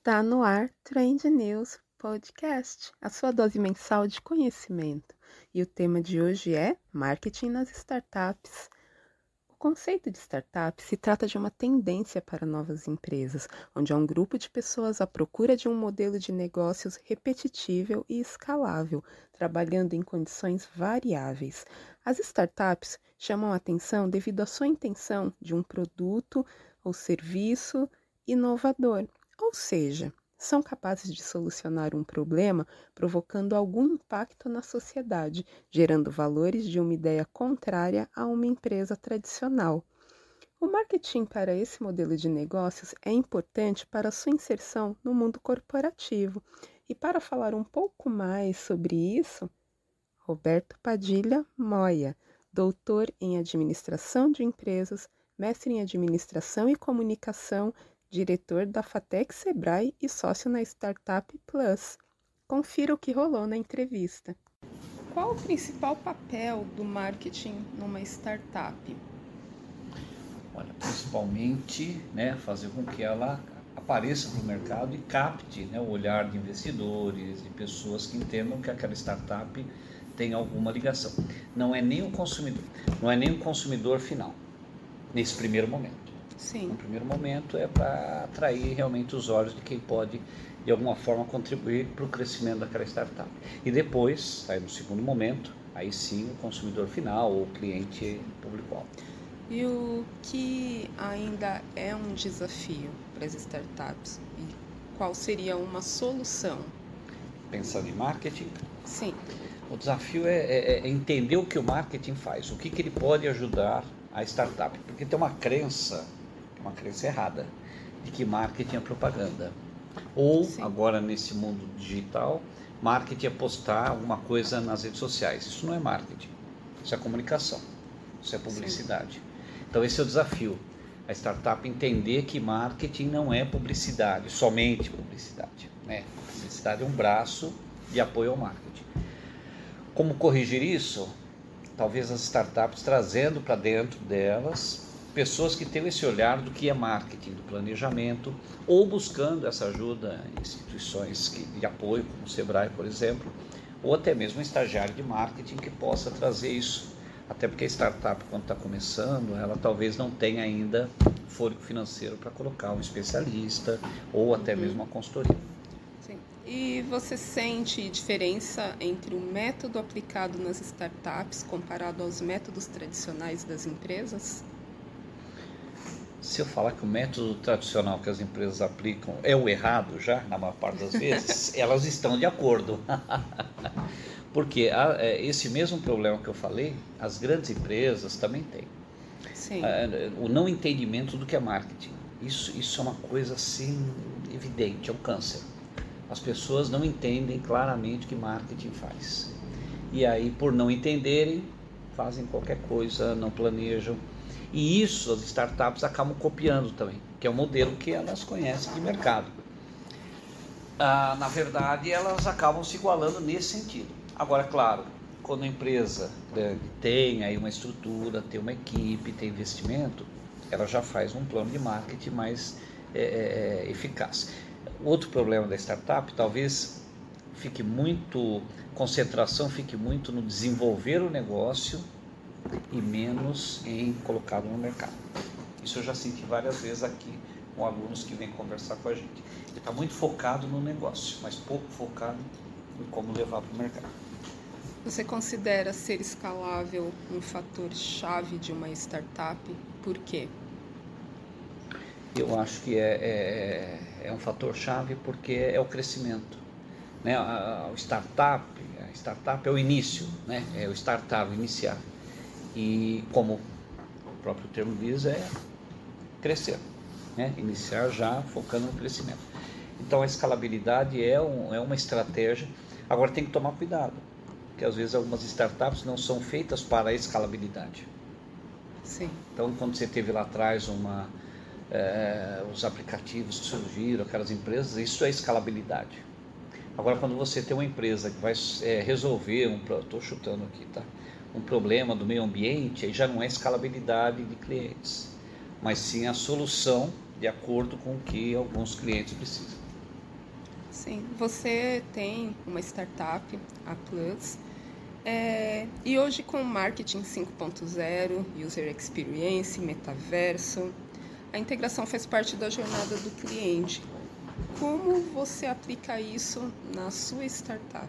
Está no ar Trend News Podcast, a sua dose mensal de conhecimento. E o tema de hoje é Marketing nas Startups. O conceito de startup se trata de uma tendência para novas empresas, onde há um grupo de pessoas à procura de um modelo de negócios repetitível e escalável, trabalhando em condições variáveis. As startups chamam a atenção devido à sua intenção de um produto ou serviço inovador ou seja, são capazes de solucionar um problema provocando algum impacto na sociedade, gerando valores de uma ideia contrária a uma empresa tradicional. O marketing para esse modelo de negócios é importante para sua inserção no mundo corporativo. E para falar um pouco mais sobre isso, Roberto Padilha Moya, doutor em administração de empresas, mestre em administração e comunicação diretor da Fatec Sebrae e sócio na Startup Plus. Confira o que rolou na entrevista. Qual o principal papel do marketing numa startup? Olha, principalmente né, fazer com que ela apareça no mercado e capte né, o olhar de investidores, de pessoas que entendam que aquela startup tem alguma ligação. Não é nem o consumidor, não é nem o consumidor final, nesse primeiro momento. Sim. No primeiro momento é para atrair realmente os olhos de quem pode de alguma forma contribuir para o crescimento daquela startup. E depois, aí no segundo momento, aí sim o consumidor final ou o cliente público-alvo. E o que ainda é um desafio para as startups? E qual seria uma solução? Pensando em marketing? Sim. O desafio é, é, é entender o que o marketing faz, o que, que ele pode ajudar a startup. Porque tem uma crença uma crença errada de que marketing é propaganda. Ou, Sim. agora nesse mundo digital, marketing é postar alguma coisa nas redes sociais. Isso não é marketing, isso é comunicação, isso é publicidade. Sim. Então, esse é o desafio. A startup entender que marketing não é publicidade, somente publicidade. Né? Publicidade é um braço de apoio ao marketing. Como corrigir isso? Talvez as startups trazendo para dentro delas pessoas que têm esse olhar do que é marketing, do planejamento, ou buscando essa ajuda em instituições de apoio, como o Sebrae, por exemplo, ou até mesmo um estagiário de marketing que possa trazer isso. Até porque a startup, quando está começando, ela talvez não tenha ainda fôlego financeiro para colocar um especialista ou até uhum. mesmo uma consultoria. Sim. E você sente diferença entre o método aplicado nas startups comparado aos métodos tradicionais das empresas? Se eu falar que o método tradicional que as empresas aplicam é o errado já, na maior parte das vezes, elas estão de acordo. Porque é, esse mesmo problema que eu falei, as grandes empresas também têm. Sim. o não entendimento do que é marketing. Isso, isso é uma coisa assim evidente, é um câncer. As pessoas não entendem claramente o que marketing faz. E aí, por não entenderem, fazem qualquer coisa, não planejam e isso as startups acabam copiando também, que é o modelo que elas conhecem de mercado. Ah, na verdade, elas acabam se igualando nesse sentido. Agora, claro, quando a empresa né, tem aí uma estrutura, tem uma equipe, tem investimento, ela já faz um plano de marketing mais é, é, é eficaz. Outro problema da startup, talvez fique muito concentração, fique muito no desenvolver o negócio e menos em colocá-lo no mercado. Isso eu já senti várias vezes aqui com alunos que vêm conversar com a gente. Ele está muito focado no negócio, mas pouco focado em como levar para o mercado. Você considera ser escalável um fator chave de uma startup? Por quê? Eu acho que é, é, é um fator chave porque é o crescimento. Né? A, a startup, a startup é o início, né? é o startup, iniciar. E como o próprio termo diz, é crescer, né? iniciar já focando no crescimento. Então a escalabilidade é, um, é uma estratégia. Agora tem que tomar cuidado, porque às vezes algumas startups não são feitas para a escalabilidade. Sim. Então quando você teve lá atrás uma é, os aplicativos que surgiram, aquelas empresas, isso é escalabilidade. Agora quando você tem uma empresa que vai é, resolver um, estou chutando aqui, tá? Um problema do meio ambiente, aí já não é escalabilidade de clientes, mas sim a solução de acordo com o que alguns clientes precisam. Sim, você tem uma startup, a Plus, é, e hoje com marketing 5.0, user experience, metaverso, a integração faz parte da jornada do cliente. Como você aplica isso na sua startup?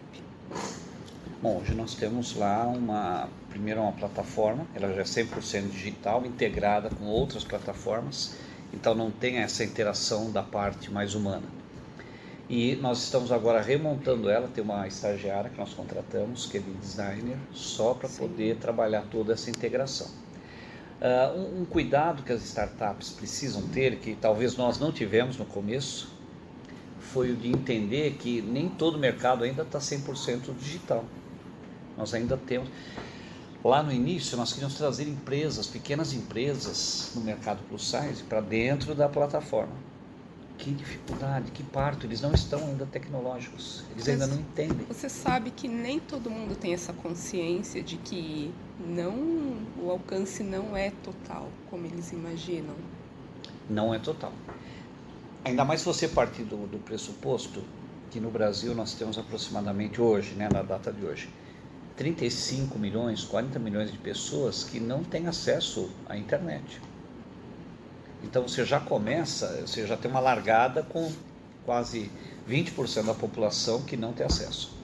Bom, hoje nós temos lá uma, primeiro uma plataforma, ela já é 100% digital, integrada com outras plataformas, então não tem essa interação da parte mais humana. E nós estamos agora remontando ela, tem uma estagiária que nós contratamos, que é designer, só para poder trabalhar toda essa integração. Uh, um, um, cuidado que as startups precisam ter, que talvez nós não tivemos no começo, foi o de entender que nem todo mercado ainda está 100% digital. Nós ainda temos. Lá no início, nós queríamos trazer empresas, pequenas empresas, no mercado plus size para dentro da plataforma. Que dificuldade, que parto, eles não estão ainda tecnológicos, eles ainda não entendem. Você sabe que nem todo mundo tem essa consciência de que não o alcance não é total, como eles imaginam. Não é total. Ainda mais se você partir do, do pressuposto que no Brasil nós temos aproximadamente hoje, né, na data de hoje, 35 milhões, 40 milhões de pessoas que não têm acesso à internet. Então você já começa, você já tem uma largada com quase 20% da população que não tem acesso.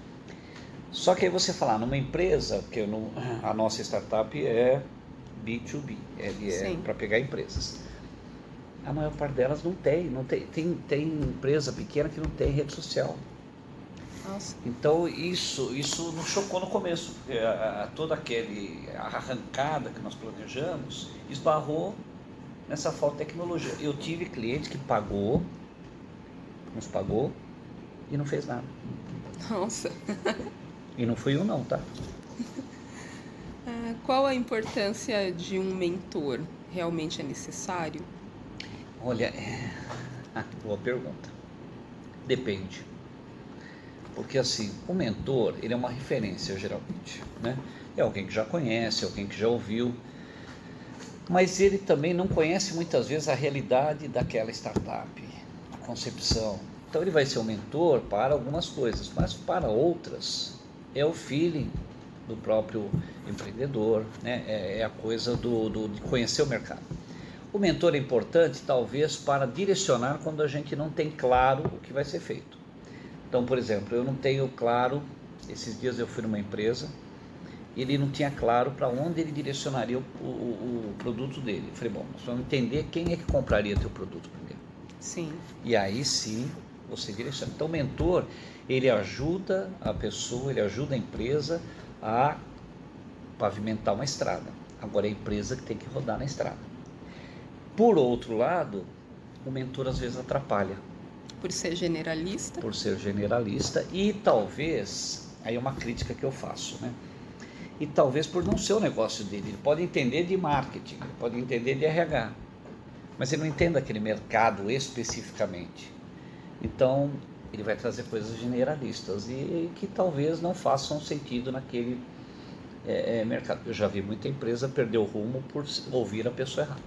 Só que aí você falar numa empresa, porque no, a nossa startup é B2B, ele é para pegar empresas. A maior parte delas não tem, não tem, tem, tem empresa pequena que não tem rede social. Nossa. Então isso, isso nos chocou no começo, porque a, a, toda aquele arrancada que nós planejamos esbarrou nessa falta de tecnologia. Eu tive cliente que pagou, nos pagou e não fez nada. Nossa. E não fui eu não, tá? Ah, qual a importância de um mentor? Realmente é necessário? Olha, é... ah, boa pergunta. Depende. Porque assim, o mentor, ele é uma referência geralmente, né? É alguém que já conhece, alguém que já ouviu, mas ele também não conhece muitas vezes a realidade daquela startup, a concepção. Então ele vai ser um mentor para algumas coisas, mas para outras é o feeling do próprio empreendedor, né? é, é a coisa do, do, de conhecer o mercado. O mentor é importante, talvez, para direcionar quando a gente não tem claro o que vai ser feito. Então, por exemplo, eu não tenho claro, esses dias eu fui numa empresa, ele não tinha claro para onde ele direcionaria o, o, o, produto dele. Eu falei, bom, nós vamos entender quem é que compraria teu produto primeiro. Sim. E aí sim você direciona. Então, o mentor, ele ajuda a pessoa, ele ajuda a empresa a pavimentar uma estrada. Agora é a empresa que tem que rodar na estrada. Por outro lado, o mentor às vezes atrapalha por ser generalista? Por ser generalista e talvez, aí é uma crítica que eu faço, né? E talvez por não ser o negócio dele. Ele pode entender de marketing, ele pode entender de RH, mas ele não entende aquele mercado especificamente. Então, ele vai trazer coisas generalistas e que talvez não façam sentido naquele é, é, mercado. Eu já vi muita empresa perder o rumo por ouvir a pessoa errada.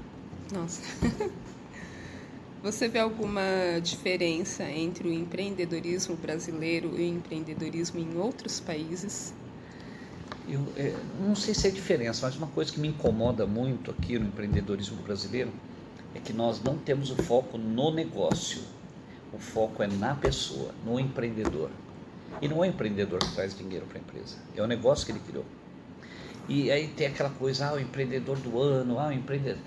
Nossa. Você vê alguma diferença entre o empreendedorismo brasileiro e o empreendedorismo em outros países? Eu é, não sei se é diferença, mas uma coisa que me incomoda muito aqui no empreendedorismo brasileiro é que nós não temos o foco no negócio. O foco é na pessoa, no empreendedor. E não é o empreendedor que traz dinheiro para a empresa, é o negócio que ele criou. E aí tem aquela coisa, ah, o empreendedor do ano, ah, o empreendedor.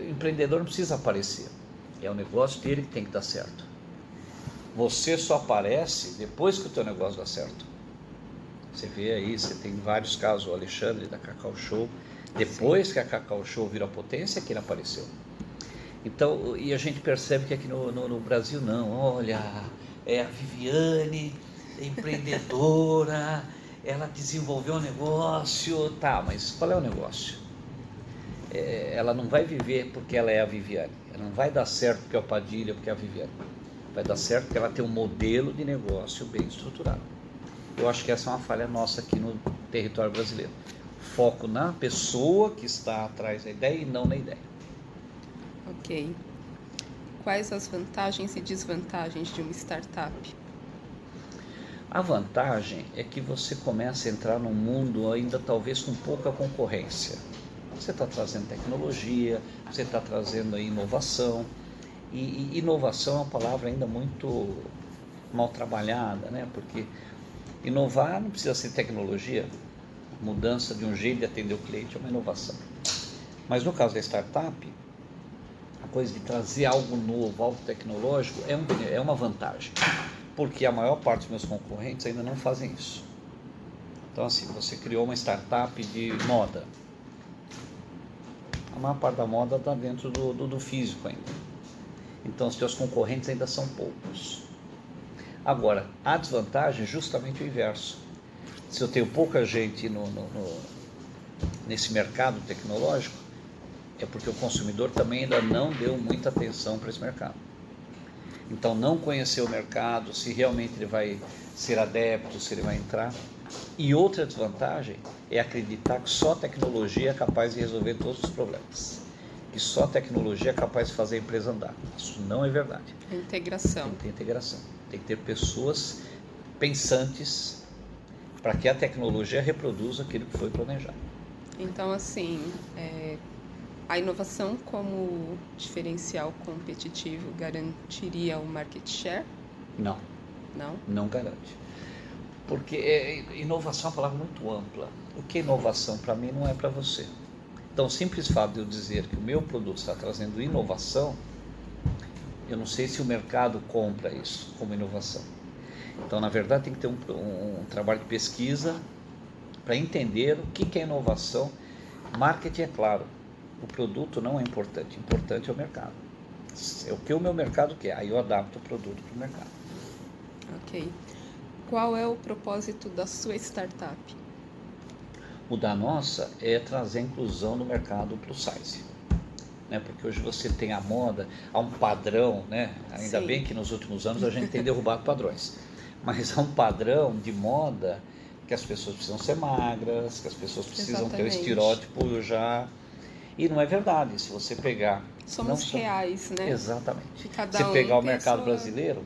O empreendedor não precisa aparecer. É o negócio dele que tem que dar certo. Você só aparece depois que o teu negócio dá certo. Você vê aí, você tem vários casos, o Alexandre da Cacau Show, depois Sim. que a Cacau Show virou potência, que ele apareceu. Então, e a gente percebe que aqui no, no, no Brasil não, olha, é a Viviane, é empreendedora, ela desenvolveu um negócio, tá, mas qual é o negócio? É, ela não vai viver porque ela é a Viviane. Não vai dar certo porque é o Padilha, porque é a Viviane. Vai dar certo porque ela tem um modelo de negócio bem estruturado. Eu acho que essa é uma falha nossa aqui no território brasileiro. Foco na pessoa que está atrás da ideia e não na ideia. Ok. Quais as vantagens e desvantagens de uma startup? A vantagem é que você começa a entrar num mundo ainda talvez com pouca concorrência. Você está trazendo tecnologia, você está trazendo inovação. E, e, inovação é uma palavra ainda muito mal trabalhada, né? Porque inovar não precisa ser tecnologia. Mudança de um jeito de atender o cliente é uma inovação. Mas no caso da startup, a coisa de trazer algo novo, algo tecnológico, é, um, é uma vantagem porque a maior parte dos meus concorrentes ainda não fazem isso. Então, assim, você criou uma startup de moda. A maior parte da moda está dentro do, do, do, físico ainda. Então, os teus concorrentes ainda são poucos. Agora, a desvantagem é justamente o inverso. Se eu tenho pouca gente no, no, no, nesse mercado tecnológico, é porque o consumidor também ainda não deu muita atenção para esse mercado. Então, não conhecer o mercado, se realmente ele vai ser adepto, se ele vai entrar. E outra desvantagem é acreditar que só a tecnologia é capaz de resolver todos os problemas. Que só a tecnologia é capaz de fazer a empresa andar. Isso não é verdade. Integração. Tem que ter integração. Tem que ter pessoas pensantes para que a tecnologia reproduza aquilo que foi planejado. Então, assim, é, a inovação como diferencial competitivo garantiria o market share? Não. Não? Não garante. Porque é, inovação é uma palavra muito ampla. O que é inovação para mim não é para você. Então, o simples fato de eu dizer que o meu produto está trazendo inovação, eu não sei se o mercado compra isso como inovação. Então, na verdade, tem que ter um, um, um trabalho de pesquisa para entender o que, que é inovação. Marketing, é claro, o produto não é importante, importante é o mercado. É o que o meu mercado quer, aí eu adapto o produto para o mercado. Ok. Qual é o propósito da sua startup? O da nossa é trazer inclusão no mercado plus size. Né? Porque hoje você tem a moda, há um padrão, né? ainda Sim. bem que nos últimos anos a gente tem derrubado padrões, mas há um padrão de moda que as pessoas precisam ser magras, que as pessoas precisam Exatamente. ter o estereótipo já e não é verdade. Se você pegar. Somos reais, né? Exatamente. Se um pegar o mercado sua... brasileiro,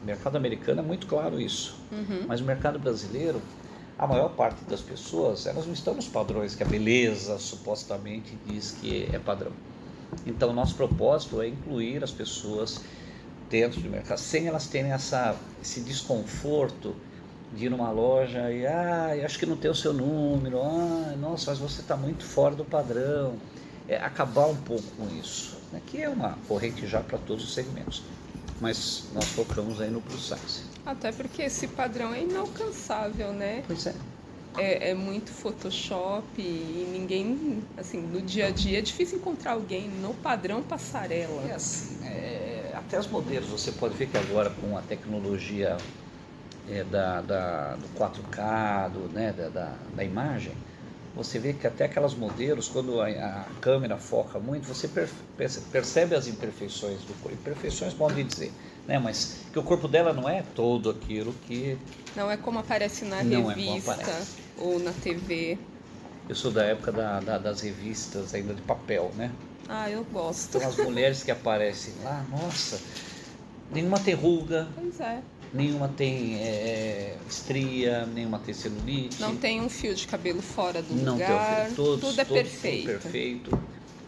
o mercado americano é muito claro isso. Uhum. Mas o mercado brasileiro, a maior parte das pessoas, elas não estão nos padrões que a beleza supostamente diz que é padrão. Então, nosso propósito é incluir as pessoas dentro do mercado, sem elas terem essa, esse desconforto de ir numa loja e, ah, acho que não tem o seu número, ah, nossa, mas você está muito fora do padrão. É, acabar um pouco com isso, né, que é uma corrente já para todos os segmentos. Mas nós focamos aí no plus size. Até porque esse padrão é inalcançável, né? Pois é. É, é, muito Photoshop e ninguém, assim, no dia a dia é difícil encontrar alguém no padrão passarela. É assim, é, até os modelos, você pode ver que agora com a tecnologia é, da, da, do 4K, do, né, da, da, da, imagem, você vê que até aquelas modelos, quando a, a câmera foca muito, você per, percebe as imperfeições do corpo. Imperfeições pode dizer, né, mas que o corpo dela não é todo aquilo que. Não é como aparece na não é revista é ou na TV. Eu sou da época da, da, das revistas ainda de papel, né? Ah, eu gosto. Então as mulheres que aparecem lá, nossa, nenhuma tem ruga. Pois é nenhuma tem é, estria, nenhuma tem celulite. Não tem um fio de cabelo fora do não lugar. Tem todos, tudo é todos, perfeito. Tudo perfeito.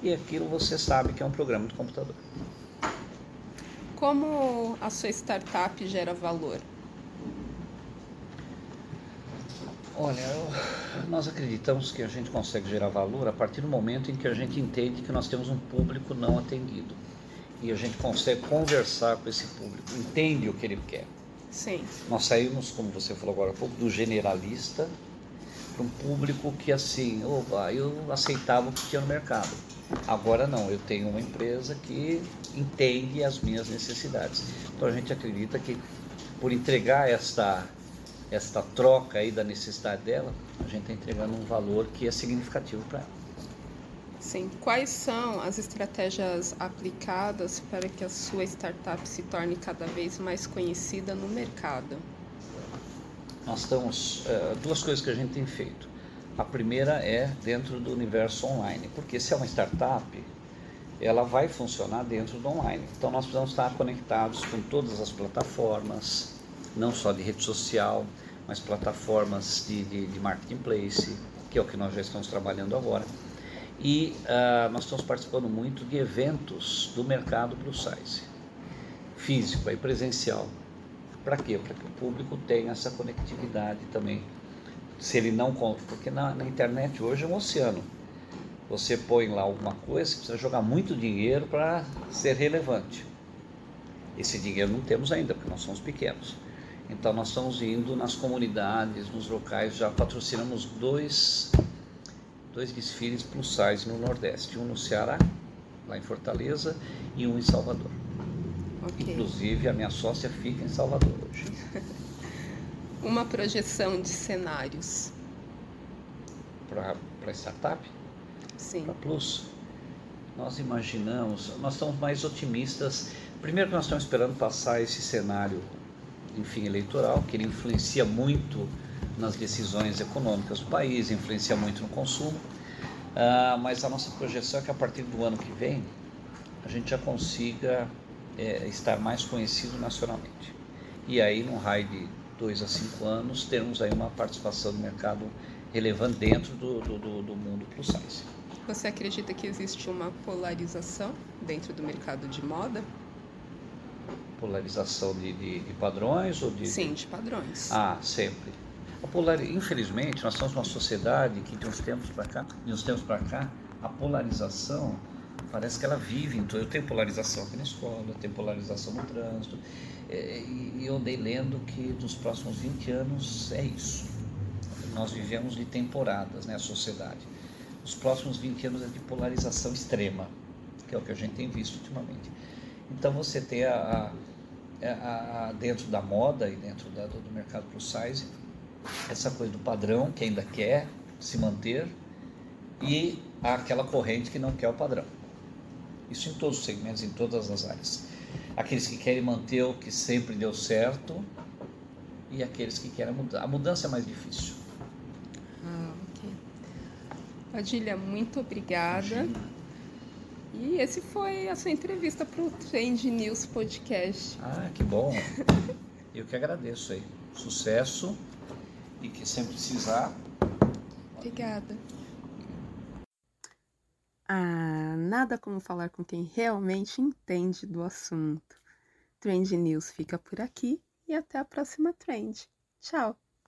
E aquilo você sabe que é um programa de computador. Como a sua startup gera valor? Olha, nós acreditamos que a gente consegue gerar valor a partir do momento em que a gente entende que nós temos um público não atendido. E a gente consegue conversar com esse público, entende o que ele quer. Sim. Nós saímos, como você falou agora há pouco, do generalista para um público que assim, opa, eu aceitava o que tinha no mercado. Agora não, eu tenho uma empresa que entende as minhas necessidades. Então a gente acredita que por entregar esta esta troca aí da necessidade dela, a gente está entregando um valor que é significativo para ela. Sim. Quais são as estratégias aplicadas para que a sua startup se torne cada vez mais conhecida no mercado? Nós temos uh, duas coisas que a gente tem feito. A primeira é dentro do universo online, porque se é uma startup, ela vai funcionar dentro do online. Então nós precisamos estar conectados com todas as plataformas não só de rede social, mas plataformas de, de, de marketplace, que é o que nós já estamos trabalhando agora. E uh, nós estamos participando muito de eventos do mercado plus size, físico e presencial. Para quê? Para que o público tenha essa conectividade também. Se ele não compra, porque na, na internet hoje é um oceano. Você põe lá alguma coisa, você precisa jogar muito dinheiro para ser relevante. Esse dinheiro não temos ainda, porque nós somos pequenos. Então nós estamos indo nas comunidades, nos locais, já patrocinamos dois, dois desfiles plus size no Nordeste, um no Ceará, lá em Fortaleza, e um em Salvador. Okay. Inclusive a minha sócia fica em Salvador hoje. Uma projeção de cenários. Para startup? Sim. Para Plus? Nós imaginamos, nós estamos mais otimistas. Primeiro que nós estamos esperando passar esse cenário enfim, eleitoral, que ele influencia muito nas decisões econômicas do país, influencia muito no consumo. Uh, mas a nossa projeção é que a partir do ano que vem a gente já consiga é, estar mais conhecido nacionalmente. E aí, num raio de dois a cinco anos, termos aí uma participação do mercado relevante dentro do, do, do mundo plus size. Você acredita que existe uma polarização dentro do mercado de moda? polarização de, de, de padrões ou de sim de padrões ah sempre infelizmente nós somos uma sociedade que de uns tempos para cá de uns tempos para cá a polarização parece que ela vive então eu tenho polarização aqui na escola eu tenho polarização no trânsito é, e eu andei lendo que nos próximos 20 anos é isso. Nós vivemos de temporadas né a sociedade. Os próximos 20 anos é de polarização extrema que é o que a gente tem visto ultimamente. Então você tem a, a, a, dentro da moda e dentro da, do mercado plus size essa coisa do padrão que ainda quer se manter e aquela corrente que não quer o padrão. Isso em todos os segmentos, em todas as áreas. Aqueles que querem manter o que sempre deu certo e aqueles que querem mudar. A mudança é mais difícil. Ah, ok. Padilha, muito obrigada. Imagina. E esse foi a sua entrevista para o Trend News Podcast. Ah, que bom. Eu que agradeço aí. Sucesso e que sempre precisar. Obrigada. Ah, nada como falar com quem realmente entende do assunto. Trend News fica por aqui e até a próxima trend. Tchau!